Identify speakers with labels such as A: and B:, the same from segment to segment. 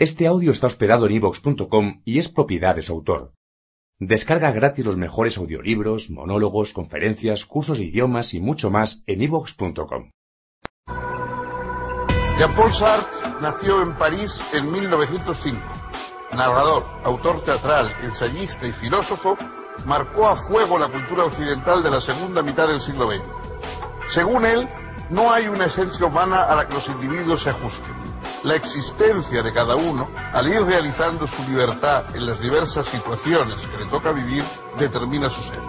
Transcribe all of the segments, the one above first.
A: Este audio está hospedado en ivox.com y es propiedad de su autor. Descarga gratis los mejores audiolibros, monólogos, conferencias, cursos de idiomas y mucho más en ivox.com.
B: Jean-Paul Sartre nació en París en 1905. Narrador, autor teatral, ensayista y filósofo, marcó a fuego la cultura occidental de la segunda mitad del siglo XX. Según él, no hay una esencia humana a la que los individuos se ajusten. La existencia de cada uno, al ir realizando su libertad en las diversas situaciones que le toca vivir, determina su ser.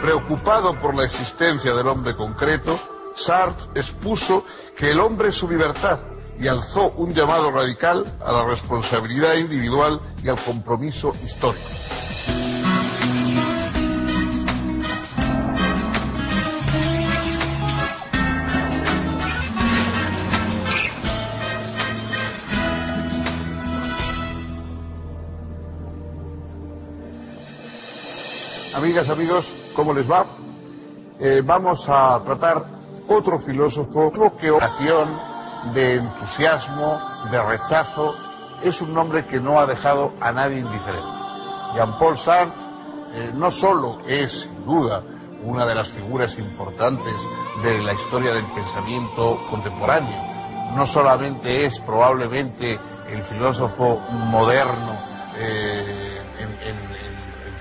B: Preocupado por la existencia del hombre concreto, Sartre expuso que el hombre es su libertad y alzó un llamado radical a la responsabilidad individual y al compromiso histórico. Amigas, amigos, ¿cómo les va? Eh, vamos a tratar otro filósofo que oración de entusiasmo, de rechazo, es un nombre que no ha dejado a nadie indiferente. Jean-Paul Sartre eh, no solo es, sin duda, una de las figuras importantes de la historia del pensamiento contemporáneo, no solamente es probablemente el filósofo moderno eh, en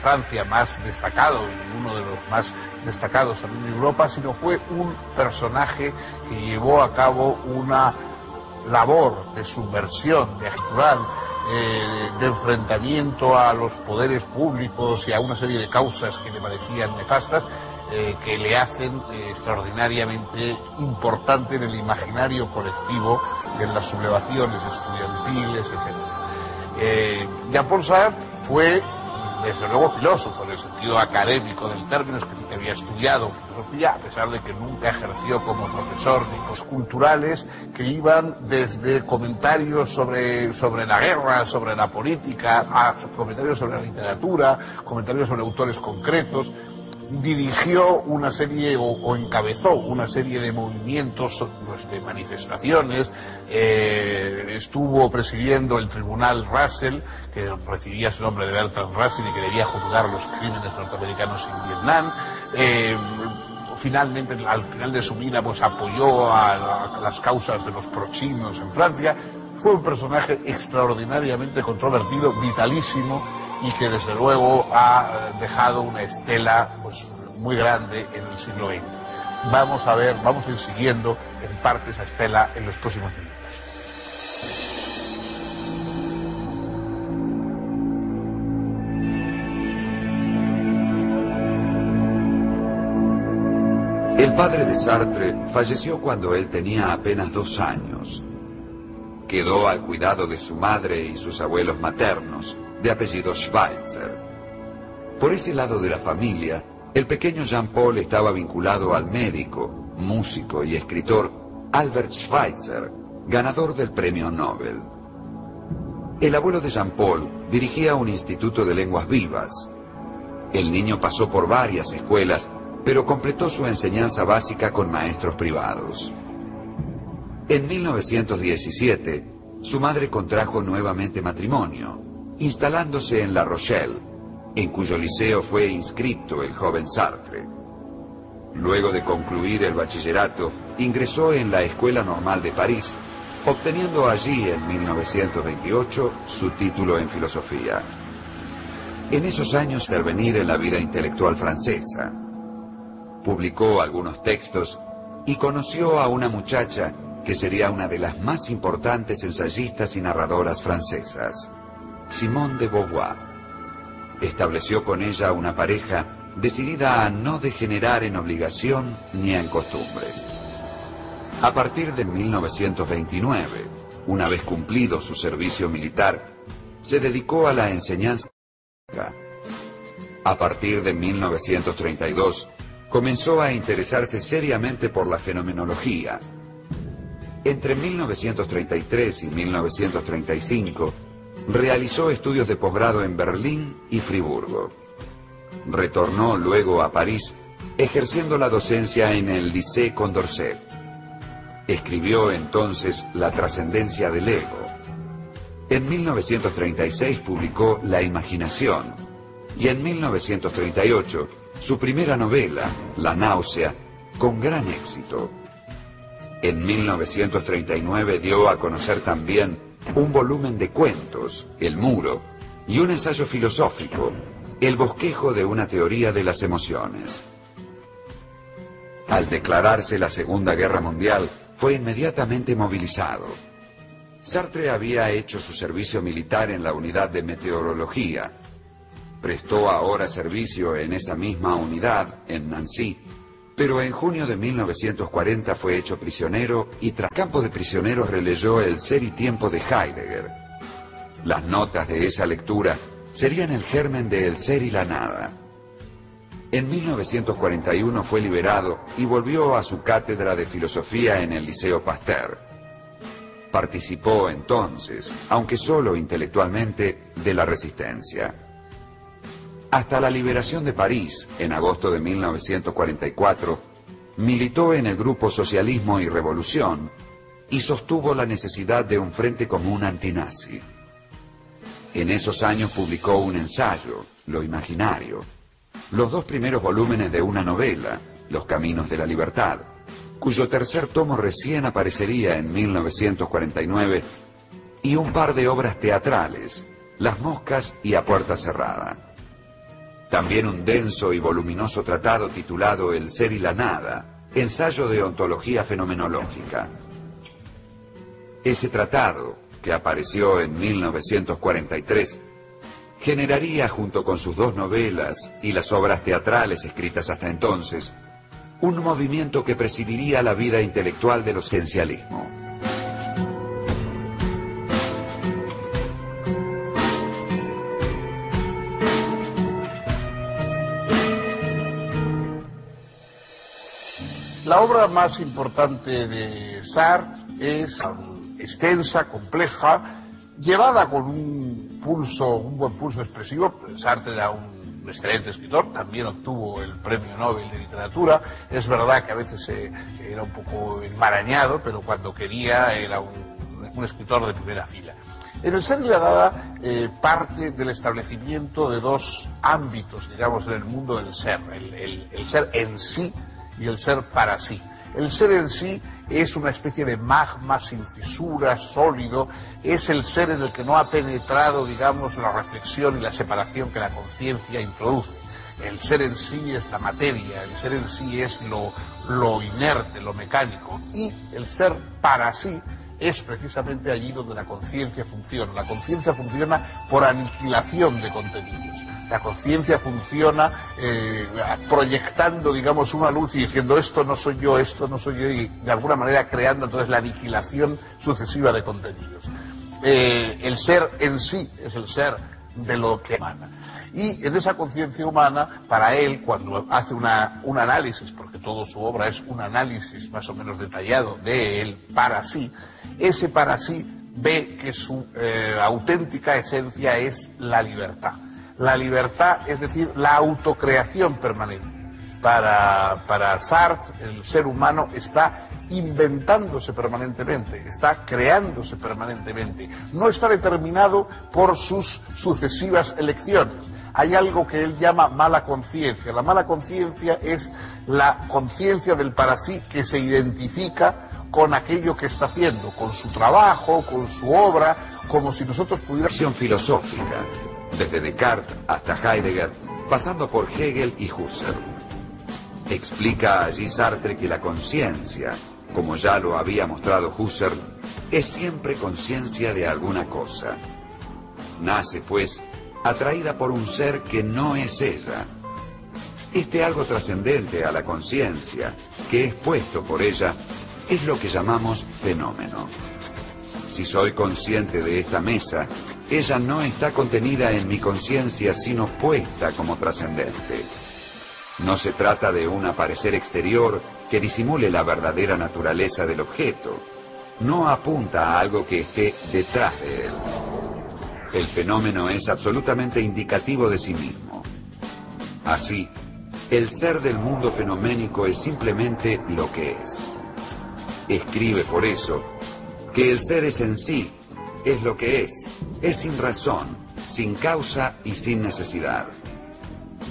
B: Francia más destacado y uno de los más destacados en Europa, sino fue un personaje que llevó a cabo una labor de subversión, de actual, eh, de enfrentamiento a los poderes públicos y a una serie de causas que le parecían nefastas, eh, que le hacen eh, extraordinariamente importante en el imaginario colectivo, en las sublevaciones estudiantiles, etc. Jean-Paul Sartre fue desde luego filósofo, en el sentido académico del término, es que había estudiado filosofía, a pesar de que nunca ejerció como profesor de culturales que iban desde comentarios sobre, sobre la guerra, sobre la política, a comentarios sobre la literatura, comentarios sobre autores concretos dirigió una serie o, encabezó una serie de movimientos, pues, de manifestaciones, eh, estuvo presidiendo el tribunal Russell, que recibía su nombre de Bertrand Russell y que debía juzgar los crímenes norteamericanos en Vietnam. Eh, finalmente, al final de su vida, pues apoyó a, a las causas de los prochinos en Francia. Fue un personaje extraordinariamente controvertido, vitalísimo, y que desde luego ha dejado una estela pues, muy grande en el siglo XX. Vamos a ver, vamos a ir siguiendo en parte esa estela en los próximos minutos.
C: El padre de Sartre falleció cuando él tenía apenas dos años. Quedó al cuidado de su madre y sus abuelos maternos, de apellido Schweitzer. Por ese lado de la familia, el pequeño Jean-Paul estaba vinculado al médico, músico y escritor Albert Schweitzer, ganador del premio Nobel. El abuelo de Jean-Paul dirigía un instituto de lenguas vivas. El niño pasó por varias escuelas, pero completó su enseñanza básica con maestros privados. En 1917, su madre contrajo nuevamente matrimonio instalándose en La Rochelle, en cuyo liceo fue inscrito el joven Sartre. Luego de concluir el bachillerato, ingresó en la Escuela Normal de París, obteniendo allí en 1928 su título en filosofía. En esos años intervenir en la vida intelectual francesa. Publicó algunos textos y conoció a una muchacha que sería una de las más importantes ensayistas y narradoras francesas. Simone de Beauvoir. Estableció con ella una pareja decidida a no degenerar en obligación ni en costumbre. A partir de 1929, una vez cumplido su servicio militar, se dedicó a la enseñanza. A partir de 1932, comenzó a interesarse seriamente por la fenomenología. Entre 1933 y 1935, Realizó estudios de posgrado en Berlín y Friburgo. Retornó luego a París, ejerciendo la docencia en el Lycée Condorcet. Escribió entonces La trascendencia del ego. En 1936 publicó La imaginación y en 1938 su primera novela, La náusea, con gran éxito. En 1939 dio a conocer también un volumen de cuentos, El muro, y un ensayo filosófico, El bosquejo de una teoría de las emociones. Al declararse la Segunda Guerra Mundial, fue inmediatamente movilizado. Sartre había hecho su servicio militar en la unidad de meteorología. Prestó ahora servicio en esa misma unidad, en Nancy, pero en junio de 1940 fue hecho prisionero y tras campo de prisioneros releyó el Ser y Tiempo de Heidegger. Las notas de esa lectura serían el germen de El Ser y la Nada. En 1941 fue liberado y volvió a su cátedra de filosofía en el Liceo Pasteur. Participó entonces, aunque solo intelectualmente, de la resistencia. Hasta la liberación de París, en agosto de 1944, militó en el grupo Socialismo y Revolución y sostuvo la necesidad de un frente común antinazi. En esos años publicó un ensayo, Lo Imaginario, los dos primeros volúmenes de una novela, Los Caminos de la Libertad, cuyo tercer tomo recién aparecería en 1949, y un par de obras teatrales, Las Moscas y A Puerta Cerrada. También un denso y voluminoso tratado titulado El ser y la nada, ensayo de ontología fenomenológica. Ese tratado, que apareció en 1943, generaría junto con sus dos novelas y las obras teatrales escritas hasta entonces, un movimiento que presidiría la vida intelectual del esencialismo.
B: Más importante de Sartre es extensa, compleja, llevada con un pulso, un buen pulso expresivo. Sartre era un excelente escritor, también obtuvo el premio Nobel de Literatura. Es verdad que a veces era un poco enmarañado, pero cuando quería era un, escritor de primera fila. En el ser y la nada eh, parte del establecimiento de dos ámbitos, digamos, en el mundo del ser, el ser en sí y el ser para sí. El ser en sí es una especie de magma sin fisuras, sólido, es el ser en el que no ha penetrado, digamos, la reflexión y la separación que la conciencia introduce. El ser en sí es la materia, el ser en sí es lo, lo inerte, lo mecánico, y el ser para sí es precisamente allí donde la conciencia funciona. La conciencia funciona por aniquilación de contenidos la conciencia funciona eh, proyectando, digamos, una luz y diciendo esto no soy yo, esto no soy yo, y de alguna manera creando entonces la aniquilación sucesiva de contenidos. Eh, el ser en sí es el ser de lo que emana. Y en esa conciencia humana, para él, cuando hace un análisis, porque toda su obra es un análisis más o menos detallado de él para sí, ese para sí ve que su eh, auténtica esencia es la libertad la libertad, es decir, la autocreación permanente. Para, para Sartre, el ser humano está inventándose permanentemente, está creándose permanentemente, no está determinado por sus sucesivas elecciones. Hay algo que él llama mala conciencia. La mala conciencia es la conciencia del para sí que se identifica con aquello que está haciendo, con su trabajo, con su obra, como si nosotros pudiéramos...
C: filosófica desde Descartes hasta Heidegger, pasando por Hegel y Husserl. Explica allí Sartre que la conciencia, como ya lo había mostrado Husserl, es siempre conciencia de alguna cosa. Nace, pues, atraída por un ser que no es ella. Este algo trascendente a la conciencia, que es puesto por ella, es lo que llamamos fenómeno. Si soy consciente de esta mesa, ella no está contenida en mi conciencia, sino puesta como trascendente. No se trata de un aparecer exterior que disimule la verdadera naturaleza del objeto. No apunta a algo que esté detrás de él. El fenómeno es absolutamente indicativo de sí mismo. Así, el ser del mundo fenoménico es simplemente lo que es. Escribe por eso que el ser es en sí, es lo que es es sin razón, sin causa y sin necesidad.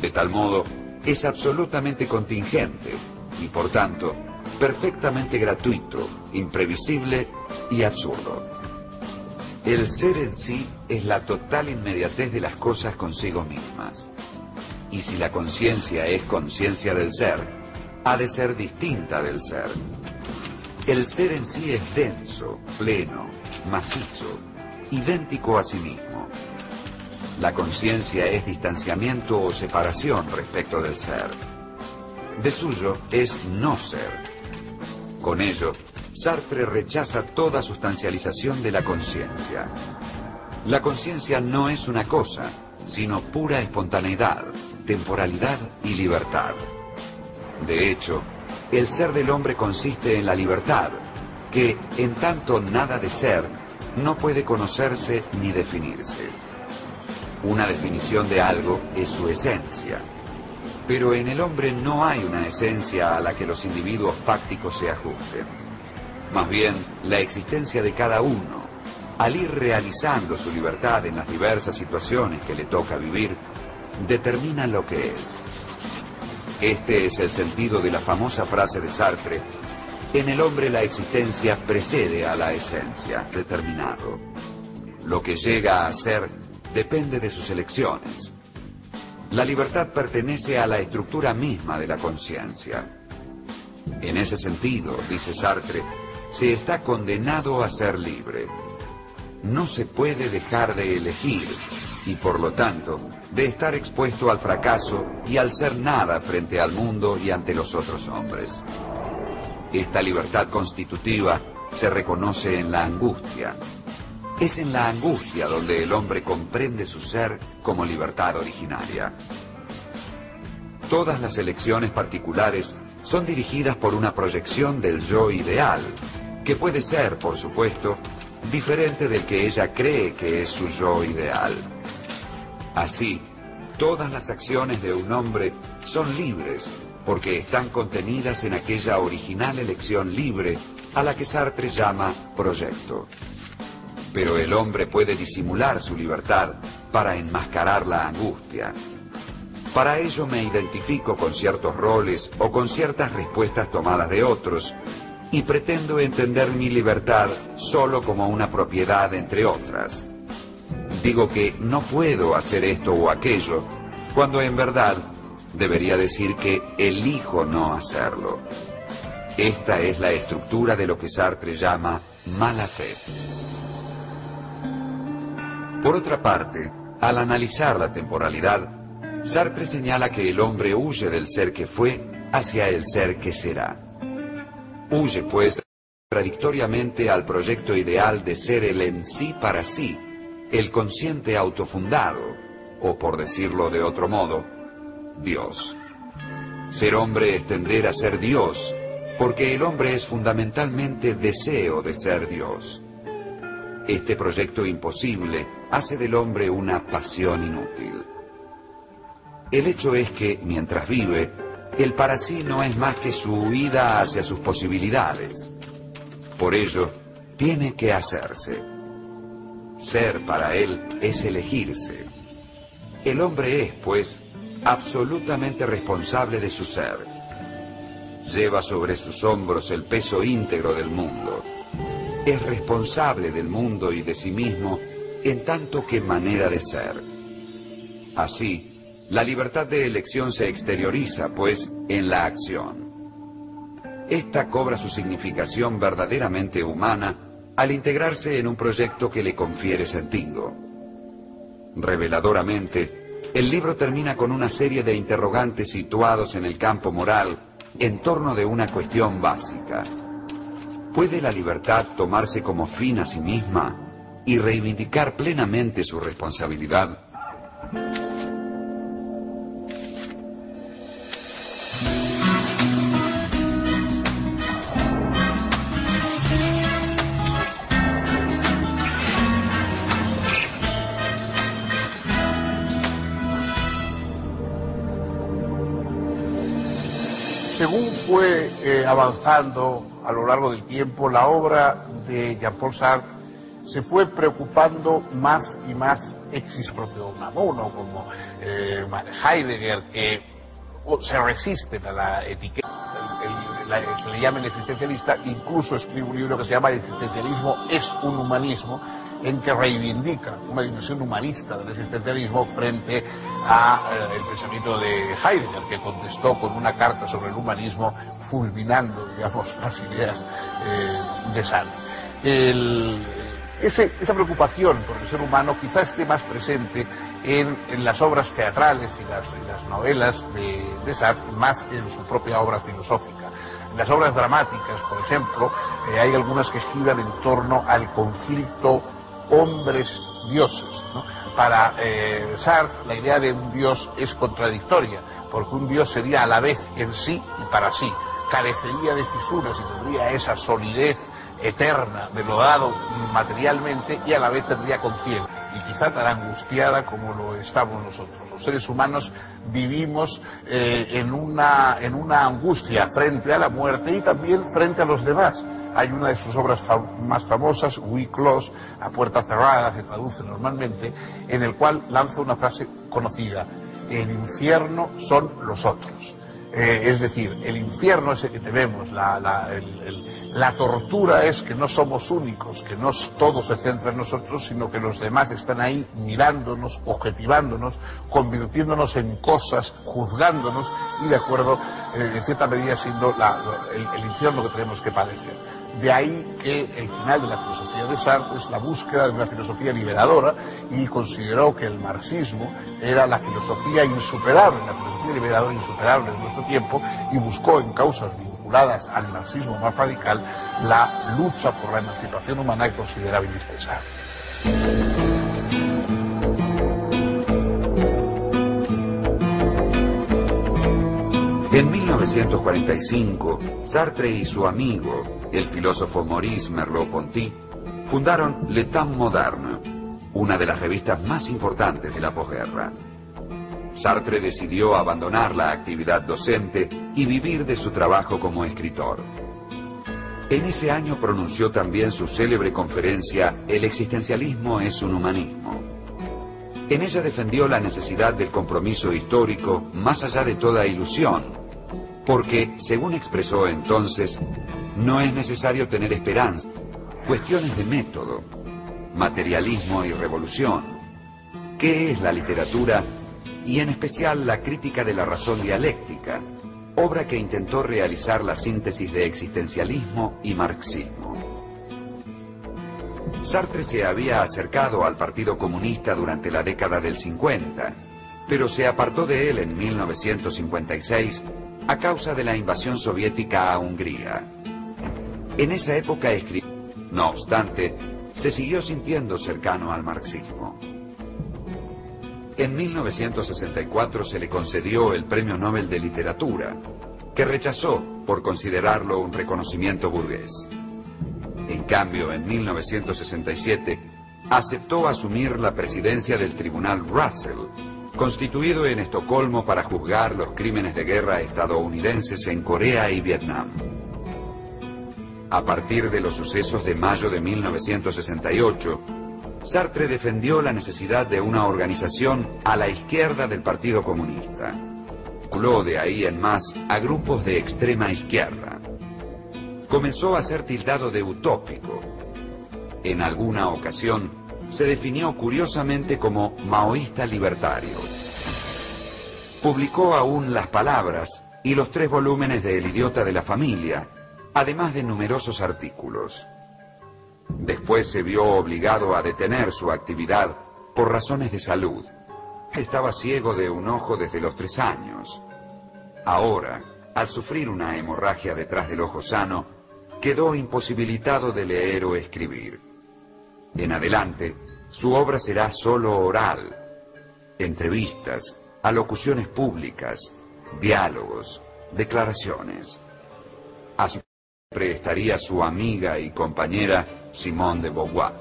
C: De tal modo, es absolutamente contingente y por tanto perfectamente gratuito, imprevisible y absurdo. El ser en sí es la total inmediatez de las cosas consigo mismas. Y si la conciencia es conciencia del ser, ha de ser distinta del ser. El ser en sí es denso, pleno, macizo, idéntico a sí mismo. La conciencia es distanciamiento o separación respecto del ser. De suyo es no ser. Con ello, Sartre rechaza toda sustancialización de la conciencia. La conciencia no es una cosa, sino pura espontaneidad, temporalidad y libertad. De hecho, el ser del hombre consiste en la libertad, que, en tanto nada de ser, no puede conocerse ni definirse. Una definición de algo es su esencia, pero en el hombre no hay una esencia a la que los individuos fácticos se ajusten. Más bien, la existencia de cada uno, al ir realizando su libertad en las diversas situaciones que le toca vivir, determina lo que es. Este es el sentido de la famosa frase de Sartre, en el hombre la existencia precede a la esencia, determinado. Lo que llega a ser depende de sus elecciones. La libertad pertenece a la estructura misma de la conciencia. En ese sentido, dice Sartre, se está condenado a ser libre. No se puede dejar de elegir y por lo tanto de estar expuesto al fracaso y al ser nada frente al mundo y ante los otros hombres. Esta libertad constitutiva se reconoce en la angustia. Es en la angustia donde el hombre comprende su ser como libertad originaria. Todas las elecciones particulares son dirigidas por una proyección del yo ideal, que puede ser, por supuesto, diferente del que ella cree que es su yo ideal. Así, todas las acciones de un hombre son libres porque están contenidas en aquella original elección libre a la que Sartre llama proyecto. Pero el hombre puede disimular su libertad para enmascarar la angustia. Para ello me identifico con ciertos roles o con ciertas respuestas tomadas de otros y pretendo entender mi libertad solo como una propiedad entre otras. Digo que no puedo hacer esto o aquello, cuando en verdad debería decir que elijo no hacerlo. Esta es la estructura de lo que Sartre llama mala fe. Por otra parte, al analizar la temporalidad, Sartre señala que el hombre huye del ser que fue hacia el ser que será. Huye, pues, contradictoriamente al proyecto ideal de ser el en sí para sí, el consciente autofundado, o por decirlo de otro modo, Dios. Ser hombre es tender a ser Dios, porque el hombre es fundamentalmente deseo de ser Dios. Este proyecto imposible hace del hombre una pasión inútil. El hecho es que, mientras vive, el para sí no es más que su huida hacia sus posibilidades. Por ello, tiene que hacerse. Ser para él es elegirse. El hombre es, pues, absolutamente responsable de su ser. Lleva sobre sus hombros el peso íntegro del mundo. Es responsable del mundo y de sí mismo en tanto que manera de ser. Así, la libertad de elección se exterioriza, pues, en la acción. Esta cobra su significación verdaderamente humana al integrarse en un proyecto que le confiere sentido. Reveladoramente, el libro termina con una serie de interrogantes situados en el campo moral en torno de una cuestión básica. ¿Puede la libertad tomarse como fin a sí misma y reivindicar plenamente su responsabilidad?
B: Fue eh, avanzando a lo largo del tiempo, la obra de Jean-Paul Sartre se fue preocupando más y más exis propio Unamuno, como eh, Heidegger, que se resisten a la etiqueta que le llamen existencialista, incluso escribe un libro que se llama Existencialismo es un humanismo, en que reivindica una dimensión humanista del existencialismo frente al eh, pensamiento de Heidegger, que contestó con una carta sobre el humanismo fulminando, digamos, las ideas eh, de Sartre. esa preocupación por el ser humano quizá esté más presente en, las obras teatrales y las, novelas de, Sartre más que en su propia obra filosófica. En las obras dramáticas, por ejemplo, eh, hay algunas que giran en torno al conflicto hombres dioses. Para eh, Sartre la idea de un dios es contradictoria, porque un dios sería a la vez en sí y para sí, carecería de fisuras y tendría esa solidez eterna de lo dado materialmente y a la vez tendría conciencia y quizá tan angustiada como lo estamos nosotros. Los seres humanos vivimos eh, en, una, en una angustia frente a la muerte y también frente a los demás. Hay una de sus obras más famosas, We Close, a puerta cerrada, que traduce normalmente, en el cual lanza una frase conocida, el infierno son los otros. Eh, es decir, el infierno ese que tenemos, la, tortura es que no somos únicos, que no todo se centra en nosotros, sino que los demás están ahí mirándonos, objetivándonos, convirtiéndonos en cosas, juzgándonos y de acuerdo, en cierta medida, siendo el, el infierno que tenemos que padecer. De ahí que el final de la filosofía de Sartre es la búsqueda de una filosofía liberadora y consideró que el marxismo era la filosofía insuperable, la filosofía liberadora insuperable de nuestro tiempo y buscó en causas vinculadas al marxismo más radical la lucha por la emancipación humana que consideraba indispensable.
C: En 1945, Sartre y su amigo, el filósofo Maurice Merleau-Ponty, fundaron Le Temps Moderne, una de las revistas más importantes de la posguerra. Sartre decidió abandonar la actividad docente y vivir de su trabajo como escritor. En ese año pronunció también su célebre conferencia El existencialismo es un humanismo. En ella defendió la necesidad del compromiso histórico más allá de toda ilusión porque, según expresó entonces, no es necesario tener esperanza, cuestiones de método, materialismo y revolución. ¿Qué es la literatura? Y en especial la crítica de la razón dialéctica, obra que intentó realizar la síntesis de existencialismo y marxismo. Sartre se había acercado al Partido Comunista durante la década del 50, pero se apartó de él en 1956 a causa de la invasión soviética a Hungría. En esa época escribió, no obstante, se siguió sintiendo cercano al marxismo. En 1964 se le concedió el Premio Nobel de Literatura, que rechazó por considerarlo un reconocimiento burgués. En cambio, en 1967 aceptó asumir la presidencia del Tribunal Russell, constituido en Estocolmo para juzgar los crímenes de guerra estadounidenses en Corea y Vietnam. A partir de los sucesos de mayo de 1968, Sartre defendió la necesidad de una organización a la izquierda del Partido Comunista. Habló de ahí en más a grupos de extrema izquierda. Comenzó a ser tildado de utópico. En alguna ocasión, se definió curiosamente como maoísta libertario. Publicó aún Las Palabras y los tres volúmenes de El idiota de la familia, además de numerosos artículos. Después se vio obligado a detener su actividad por razones de salud. Estaba ciego de un ojo desde los tres años. Ahora, al sufrir una hemorragia detrás del ojo sano, quedó imposibilitado de leer o escribir. En adelante, su obra será solo oral, entrevistas, alocuciones públicas, diálogos, declaraciones. A su estaría su amiga y compañera Simone de Beauvoir.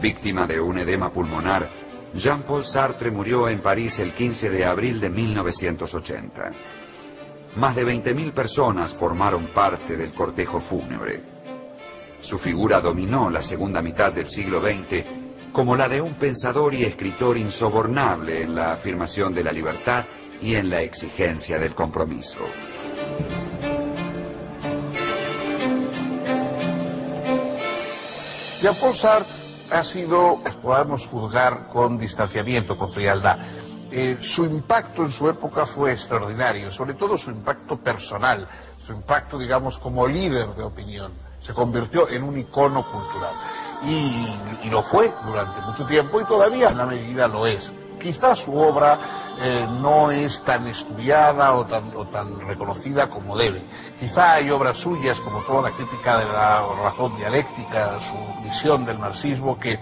C: Víctima de un edema pulmonar, Jean-Paul Sartre murió en París el 15 de abril de 1980. Más de 20.000 personas formaron parte del cortejo fúnebre. Su figura dominó la segunda mitad del siglo XX como la de un pensador y escritor insobornable en la afirmación de la libertad y en la exigencia del compromiso.
B: Jean-Paul Sartre ha sido, podemos juzgar con distanciamiento, con frialdad. Eh, su impacto en su época fue extraordinario, sobre todo su impacto personal, su impacto, digamos, como líder de opinión. Se convirtió en un icono cultural. Y, lo fue durante mucho tiempo y todavía en la medida lo es. Quizás su obra eh, no es tan estudiada o tan, o tan, reconocida como debe. Quizá hay obras suyas, como toda la crítica de la razón dialéctica, su visión del marxismo, que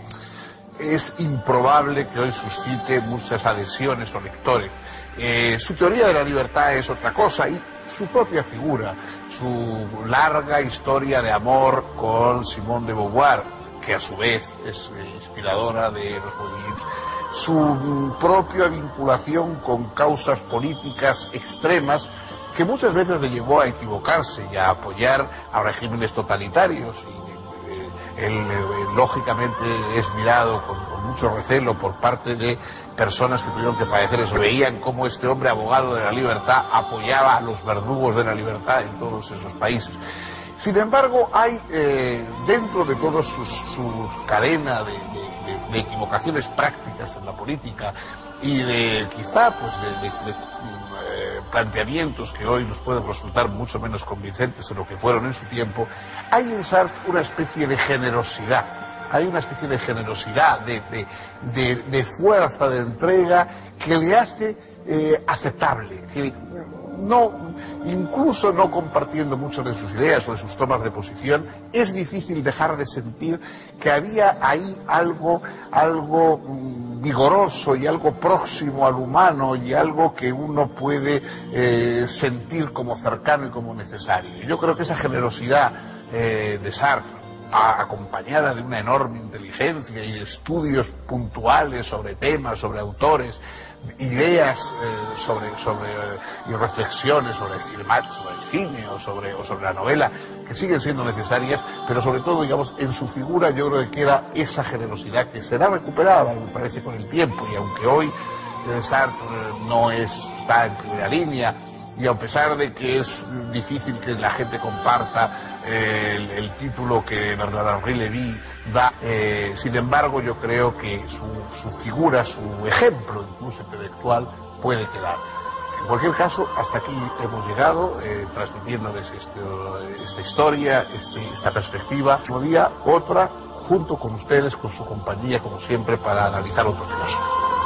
B: es improbable que hoy suscite muchas adhesiones o lectores. Eh, su teoría de la libertad es otra cosa y su propia figura, su larga historia de amor con Simone de Beauvoir, que a su vez es eh, inspiradora de los movimientos su propia vinculación con causas políticas extremas que muchas veces le llevó a equivocarse y a apoyar a regímenes totalitarios. Y, eh, él, eh, lógicamente, es mirado con, con, mucho recelo por parte de personas que tuvieron que padecer eso. Veían cómo este hombre, abogado de la libertad, apoyaba a los verdugos de la libertad en todos esos países. Sin embargo, hay eh, dentro de toda su, cadena de, de, de, equivocaciones prácticas en la política y de quizá pues de, eh, planteamientos que hoy nos pueden resultar mucho menos convincentes de lo que fueron en su tiempo, hay en Sartre una especie de generosidad hay una especie de generosidad, de, de, de, fuerza, de entrega, que le hace eh, aceptable, que no, incluso no compartiendo mucho de sus ideas o de sus tomas de posición, es difícil dejar de sentir que había ahí algo, algo mm, vigoroso y algo próximo al humano y algo que uno puede eh, sentir como cercano y como necesario. Yo creo que esa generosidad eh, de Sartre, acompañada de una enorme inteligencia y estudios puntuales sobre temas, sobre autores, ideas eh, sobre, sobre y reflexiones sobre el, sobre el cine o sobre, o sobre la novela que siguen siendo necesarias, pero sobre todo, digamos, en su figura yo creo que queda esa generosidad que será recuperada, me parece, con el tiempo, y aunque hoy eh, Sartre no es, está en primera línea, y a pesar de que es difícil que la gente comparta el, el, título que Bernard Henri Levy da, eh, sin embargo yo creo que su, su, figura, su ejemplo incluso intelectual puede quedar. En cualquier caso, hasta aquí hemos llegado, eh, transmitiéndoles este, esta historia, este, esta perspectiva. Otro día, otra, junto con ustedes, con su compañía, como siempre, para analizar otro filósofo.